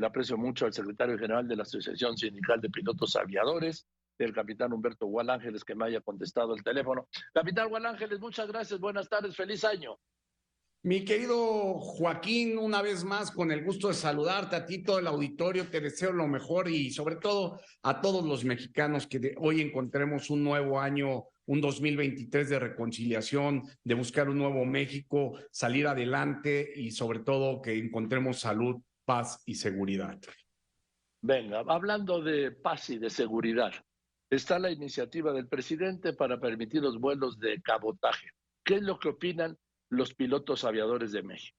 le aprecio mucho al secretario general de la Asociación Sindical de Pilotos Aviadores, el capitán Humberto Gual Ángeles, que me haya contestado el teléfono. Capitán Gual Ángeles, muchas gracias, buenas tardes, feliz año. Mi querido Joaquín, una vez más, con el gusto de saludarte a ti, todo el auditorio, te deseo lo mejor y sobre todo a todos los mexicanos que hoy encontremos un nuevo año, un 2023 de reconciliación, de buscar un nuevo México, salir adelante y sobre todo que encontremos salud, paz y seguridad. Venga, hablando de paz y de seguridad, está la iniciativa del presidente para permitir los vuelos de cabotaje. ¿Qué es lo que opinan los pilotos aviadores de México.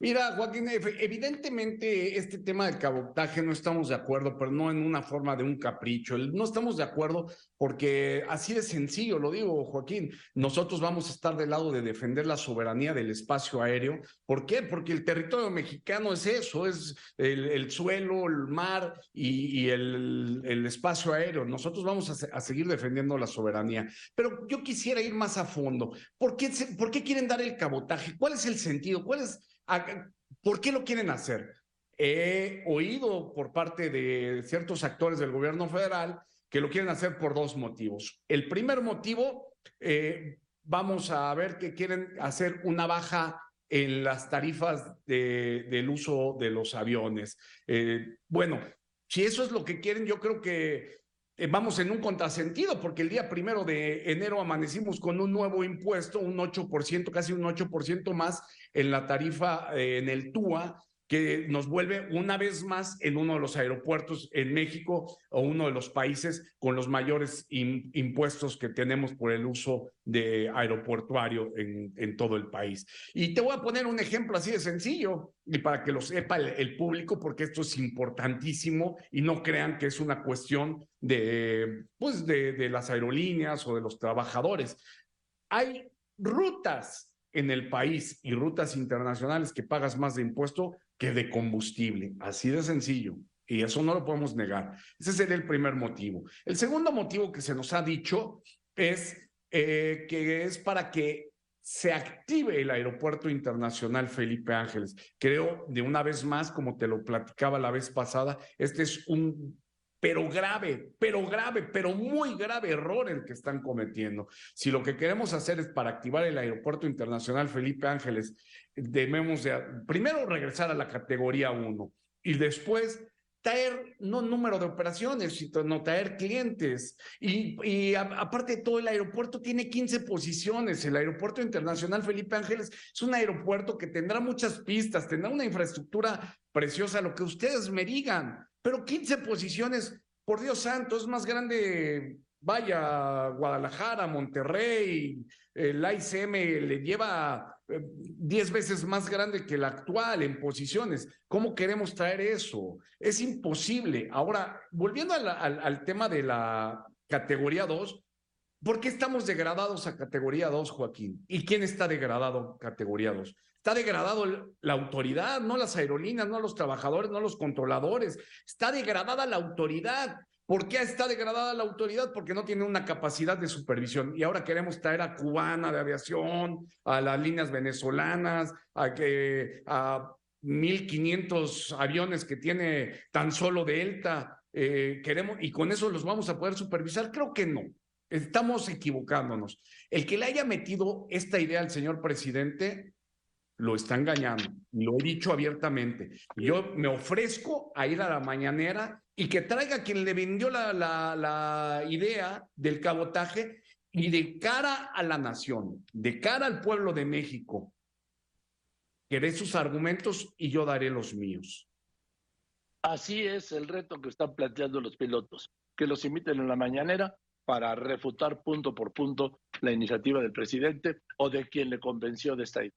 Mira, Joaquín, evidentemente este tema del cabotaje no estamos de acuerdo, pero no en una forma de un capricho. No estamos de acuerdo porque así de sencillo, lo digo, Joaquín, nosotros vamos a estar del lado de defender la soberanía del espacio aéreo. ¿Por qué? Porque el territorio mexicano es eso, es el, suelo, el mar y, el, espacio aéreo. Nosotros vamos a, a, seguir defendiendo la soberanía. Pero yo quisiera ir más a fondo. ¿Por qué, ¿Por qué quieren dar el cabotaje? ¿Cuál es el sentido? ¿Cuál es ¿Por qué lo quieren hacer? He oído por parte de ciertos actores del gobierno federal que lo quieren hacer por dos motivos. El primer motivo, eh, vamos a ver que quieren hacer una baja en las tarifas del uso de los aviones. Eh, bueno, si eso es lo que quieren, yo creo que eh, vamos en un contrasentido, porque el día primero de enero amanecimos con un nuevo impuesto, un 8%, casi un 8% más en la tarifa eh, en el TUA, que nos vuelve una vez más en uno de los aeropuertos en México o uno de los países con los mayores impuestos que tenemos por el uso de aeroportuario en, en, todo el país. Y te voy a poner un ejemplo así de sencillo y para que lo sepa el, público, porque esto es importantísimo y no crean que es una cuestión de, pues de, de las aerolíneas o de los trabajadores. Hay rutas en el país y rutas internacionales que pagas más de impuesto que de combustible. Así de sencillo. Y eso no lo podemos negar. Ese sería el primer motivo. El segundo motivo que se nos ha dicho es eh, que es para que se active el aeropuerto internacional Felipe Ángeles. Creo, de una vez más, como te lo platicaba la vez pasada, este es un pero grave, pero grave, pero muy grave error el que están cometiendo. Si lo que queremos hacer es para activar el Aeropuerto Internacional Felipe Ángeles, debemos de, primero regresar a la categoría 1 y después traer no número de operaciones, sino traer clientes. Y, aparte de todo, el aeropuerto tiene 15 posiciones. El aeropuerto internacional Felipe Ángeles es un aeropuerto que tendrá muchas pistas, tendrá una infraestructura preciosa, lo que ustedes me digan pero 15 posiciones, por Dios santo, es más grande, vaya, Guadalajara, Monterrey, el ICM le lleva 10 eh, veces más grande que la actual en posiciones. ¿Cómo queremos traer eso? Es imposible. Ahora, volviendo al, al tema de la categoría 2, ¿por qué estamos degradados a categoría 2, Joaquín? ¿Y quién está degradado categoría 2? Está degradado la autoridad, no las aerolíneas, no los trabajadores, no los controladores. Está degradada la autoridad. ¿Por qué está degradada la autoridad? Porque no tiene una capacidad de supervisión. Y ahora queremos traer a Cubana de aviación, a las líneas venezolanas, a que a 1.500 aviones que tiene tan solo Delta. Eh, queremos, y con eso los vamos a poder supervisar. Creo que no. Estamos equivocándonos. El que le haya metido esta idea al señor presidente lo está engañando. Lo he dicho abiertamente. Yo me ofrezco a ir a la mañanera y que traiga quien le vendió la, la, la idea del cabotaje y de cara a la nación, de cara al pueblo de México, que dé sus argumentos y yo daré los míos. Así es el reto que están planteando los pilotos, que los inviten en la mañanera para refutar punto por punto la iniciativa del presidente o de quien le convenció de esta idea.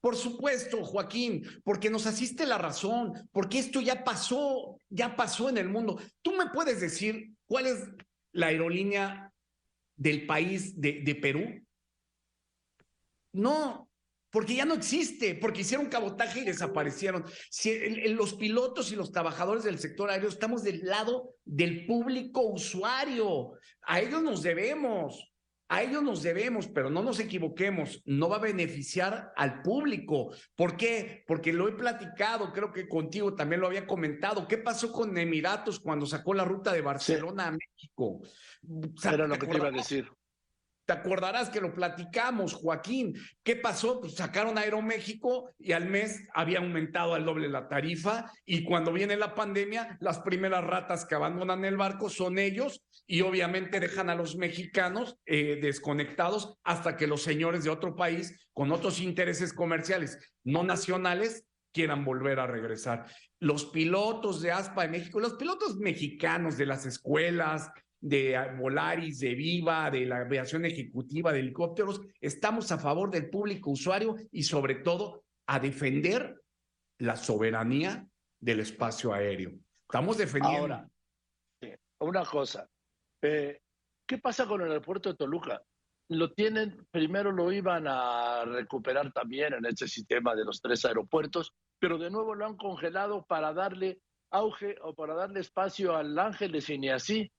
Por supuesto, Joaquín, porque nos asiste la razón, porque esto ya pasó, ya pasó en el mundo. ¿Tú me puedes decir cuál es la aerolínea del país de, de Perú? No, porque ya no existe, porque hicieron cabotaje y desaparecieron. Si los pilotos y los trabajadores del sector aéreo estamos del lado del público usuario, a ellos nos debemos. A ellos nos debemos, pero no nos equivoquemos, no va a beneficiar al público. ¿Por qué? Porque lo he platicado, creo que contigo también lo había comentado. ¿Qué pasó con Emiratos cuando sacó la ruta de Barcelona a México? Era lo que te iba a decir. Te acordarás que lo platicamos, Joaquín. ¿Qué pasó? Pues sacaron Aeroméxico y al mes había aumentado al doble la tarifa y cuando viene la pandemia, las primeras ratas que abandonan el barco son ellos y obviamente dejan a los mexicanos eh, desconectados hasta que los señores de otro país con otros intereses comerciales no nacionales quieran volver a regresar. Los pilotos de ASPA de México, los pilotos mexicanos de las escuelas, de Volaris, de Viva, de la aviación ejecutiva de helicópteros, estamos a favor del público usuario y sobre todo a defender la soberanía del espacio aéreo. Estamos defendiendo. Ahora, una cosa, eh, ¿qué pasa con el aeropuerto de Toluca? Lo tienen, primero lo iban a recuperar también en este sistema de los tres aeropuertos, pero de nuevo lo han congelado para darle auge o para darle espacio al Ángeles y ni así.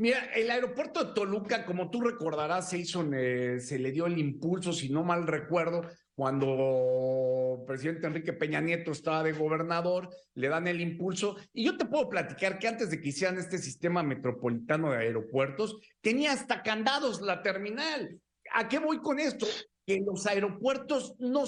Mira, el aeropuerto de Toluca, como tú recordarás, se hizo, eh, se le dio el impulso, si no mal recuerdo, cuando el presidente Enrique Peña Nieto estaba de gobernador, le dan el impulso. Y yo te puedo platicar que antes de que hicieran este sistema metropolitano de aeropuertos, tenía hasta candados la terminal. ¿A qué voy con esto? Que los aeropuertos no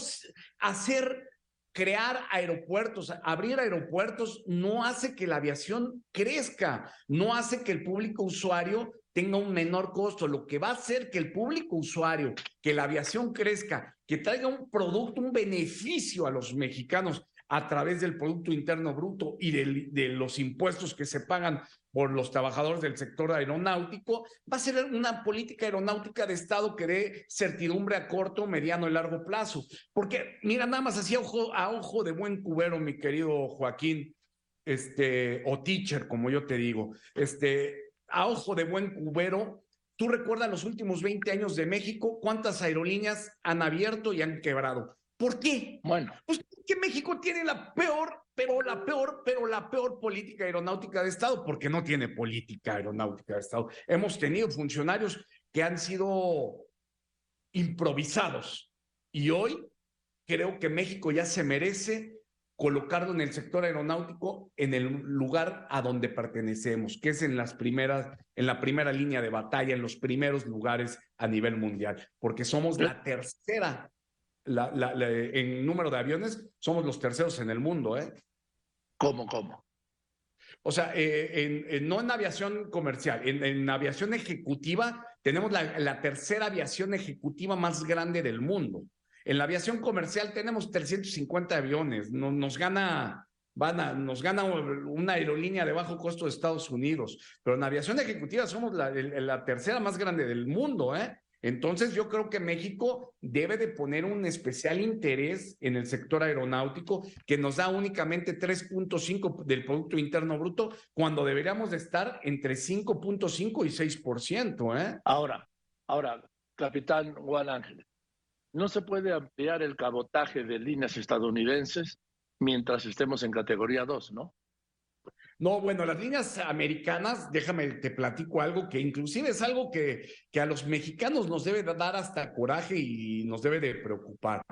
hacer crear aeropuertos, abrir aeropuertos no hace que la aviación crezca, no hace que el público usuario tenga un menor costo. Lo que va a hacer que el público usuario, que la aviación crezca, que traiga un producto, un beneficio a los mexicanos a través del Producto Interno Bruto y de, los impuestos que se pagan por los trabajadores del sector aeronáutico, va a ser una política aeronáutica de Estado que dé certidumbre a corto, mediano y largo plazo. Porque, mira, nada más así a ojo, a ojo de buen cubero, mi querido Joaquín, este, o teacher, como yo te digo, este, a ojo de buen cubero, tú recuerdas los últimos 20 años de México, cuántas aerolíneas han abierto y han quebrado. ¿Por qué? Bueno, pues que México tiene la peor, pero la peor, pero la peor política aeronáutica de Estado, porque no tiene política aeronáutica de Estado. Hemos tenido funcionarios que han sido improvisados y hoy creo que México ya se merece colocarlo en el sector aeronáutico en el lugar a donde pertenecemos, que es en las primeras, en la primera línea de batalla, en los primeros lugares a nivel mundial, porque somos la tercera la, en número de aviones, somos los terceros en el mundo, ¿eh? ¿Cómo, cómo? O sea, eh, no en aviación comercial, en, aviación ejecutiva tenemos la, tercera aviación ejecutiva más grande del mundo. En la aviación comercial tenemos 350 aviones, no, nos gana van a, nos gana una aerolínea de bajo costo de Estados Unidos, pero en aviación ejecutiva somos la, la tercera más grande del mundo, ¿eh? Entonces yo creo que México debe de poner un especial interés en el sector aeronáutico que nos da únicamente 3.5 del Producto Interno Bruto cuando deberíamos de estar entre 5.5 y 6%. ¿eh? Ahora, ahora, capitán Juan Ángel, no se puede ampliar el cabotaje de líneas estadounidenses mientras estemos en categoría 2, ¿no? No, bueno, las líneas americanas, déjame, te platico algo que inclusive es algo que, que a los mexicanos nos debe dar hasta coraje y nos debe de preocupar.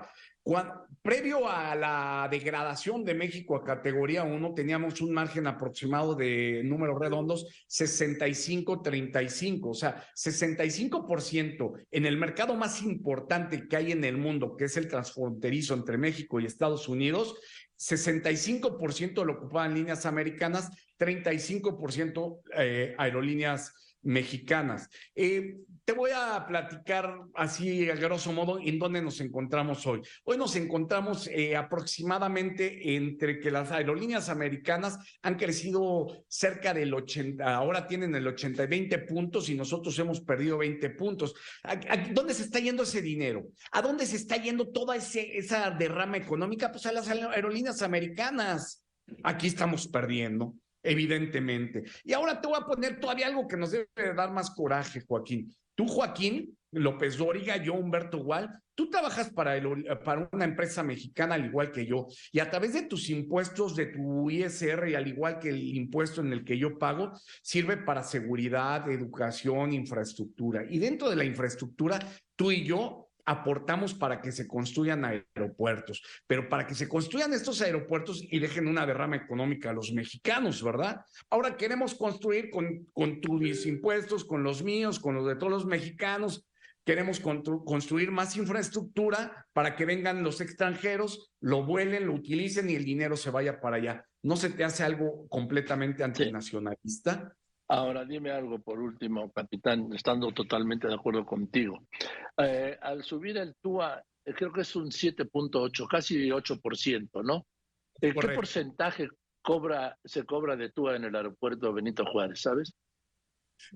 previo a la degradación de México a categoría 1, teníamos un margen aproximado de números redondos 65-35, o sea, 65% en el mercado más importante que hay en el mundo, que es el transfronterizo entre México y Estados Unidos, 65% lo ocupaban líneas americanas, 35% eh, aerolíneas mexicanas. Eh, te voy a platicar así a grosso modo en dónde nos encontramos hoy. Hoy nos encontramos eh, aproximadamente entre que las aerolíneas americanas han crecido cerca del 80, ahora tienen el 80 y 20 puntos y nosotros hemos perdido 20 puntos. dónde se está yendo ese dinero? ¿A dónde se está yendo toda esa derrama económica? Pues a las aerolíneas americanas. Aquí estamos perdiendo evidentemente. Y ahora te voy a poner todavía algo que nos debe dar más coraje, Joaquín. Tú, Joaquín, López Dóriga, yo Humberto Gual, tú trabajas para, para una empresa mexicana al igual que yo y a través de tus impuestos, de tu ISR y al igual que el impuesto en el que yo pago, sirve para seguridad, educación, infraestructura. Y dentro de la infraestructura, tú y yo aportamos para que se construyan aeropuertos, pero para que se construyan estos aeropuertos y dejen una derrama económica a los mexicanos, ¿verdad? Ahora queremos construir con, con tus impuestos, con los míos, con los de todos los mexicanos, queremos construir más infraestructura para que vengan los extranjeros, lo vuelen, lo utilicen y el dinero se vaya para allá. ¿No se te hace algo completamente antinacionalista? Ahora, dime algo por último, capitán, estando totalmente de acuerdo contigo. Eh, al subir el TUA, eh, creo que es un 7.8, casi 8%, ¿no? ¿Qué porcentaje cobra, se cobra de TUA en el aeropuerto Benito Juárez, sabes?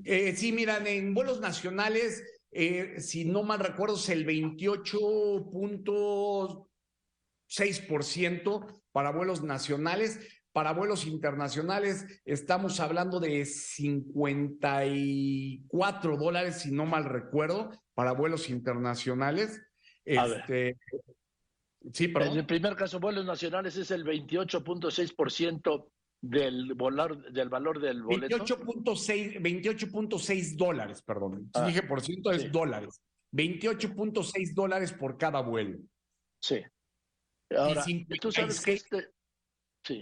Eh, sí, miran, en vuelos nacionales, si no mal recuerdo, es el 28.6% para vuelos nacionales para vuelos internacionales estamos hablando de 54 dólares, si no mal recuerdo, para vuelos internacionales. Este, sí, pero En el primer caso, vuelos nacionales es el 28.6% del, volar, del valor del boleto. 28.6 28.6 dólares, perdón. Ah, dije por ciento es dólares. 28.6 dólares por cada vuelo. Sí. Ahora, tú sabes que este... Sí.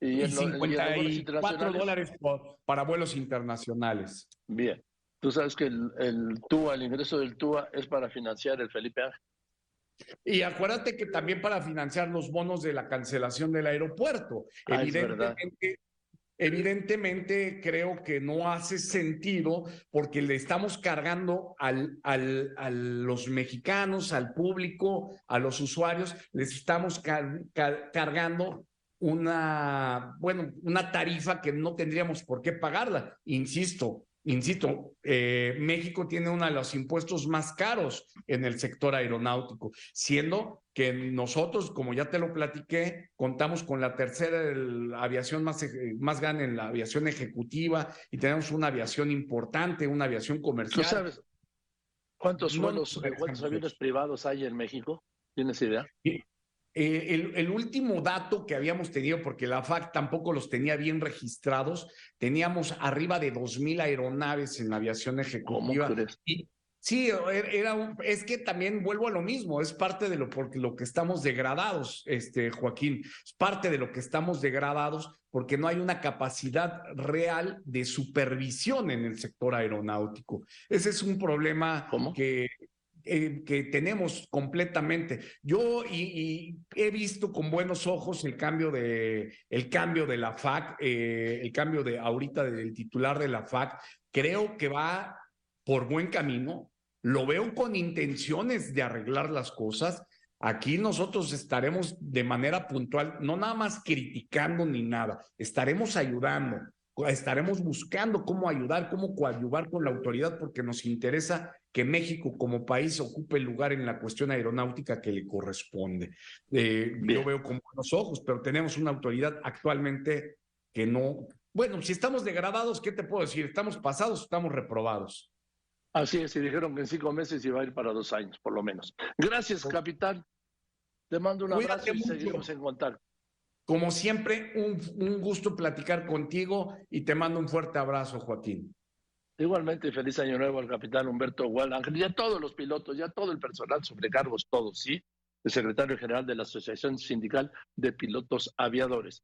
Y, 54 dólares para vuelos internacionales. Bien. Tú sabes que el, el TUA, el ingreso del TUA es para financiar el Felipe Ángel. Y acuérdate que también para financiar los bonos de la cancelación del aeropuerto. Ah, evidentemente, evidentemente creo que no hace sentido porque le estamos cargando al, al, a los mexicanos, al público, a los usuarios, les estamos cargando una, bueno, una tarifa que no tendríamos por qué pagarla. Insisto, insisto, eh, México tiene uno de los impuestos más caros en el sector aeronáutico, siendo que nosotros, como ya te lo platiqué, contamos con la tercera aviación más, más grande en la aviación ejecutiva y tenemos una aviación importante, una aviación comercial. ¿Tú sabes cuántos vuelos, cuántos aviones privados hay en México? ¿Tienes idea? Eh, el, último dato que habíamos tenido, porque la FAC tampoco los tenía bien registrados, teníamos arriba de 2.000 aeronaves en la aviación ejecutiva. Y, sí, er, era es que también vuelvo a lo mismo, es parte de lo, porque lo que estamos degradados, este, Joaquín, es parte de lo que estamos degradados porque no hay una capacidad real de supervisión en el sector aeronáutico. Ese es un problema que eh, que tenemos completamente. Yo y, he visto con buenos ojos el cambio de, el cambio de la FAC, eh, el cambio de ahorita del titular de la FAC. Creo que va por buen camino. Lo veo con intenciones de arreglar las cosas. Aquí nosotros estaremos de manera puntual, no nada más criticando ni nada, estaremos ayudando, estaremos buscando cómo ayudar, cómo coadyuvar con la autoridad, porque nos interesa que México como país ocupe el lugar en la cuestión aeronáutica que le corresponde. Eh, yo veo con buenos ojos, pero tenemos una autoridad actualmente que no... Bueno, si estamos degradados, ¿qué te puedo decir? ¿Estamos pasados o estamos reprobados? Así es, y dijeron que en cinco meses iba a ir para dos años, por lo menos. Gracias, capitán. Te mando un abrazo y seguimos en contacto. Como siempre, un, gusto platicar contigo y te mando un fuerte abrazo, Joaquín. Igualmente, feliz año nuevo al capitán Humberto Ángel y a todos los pilotos, ya todo el personal sobrecargos, todos, ¿sí? El secretario general de la Asociación Sindical de Pilotos Aviadores.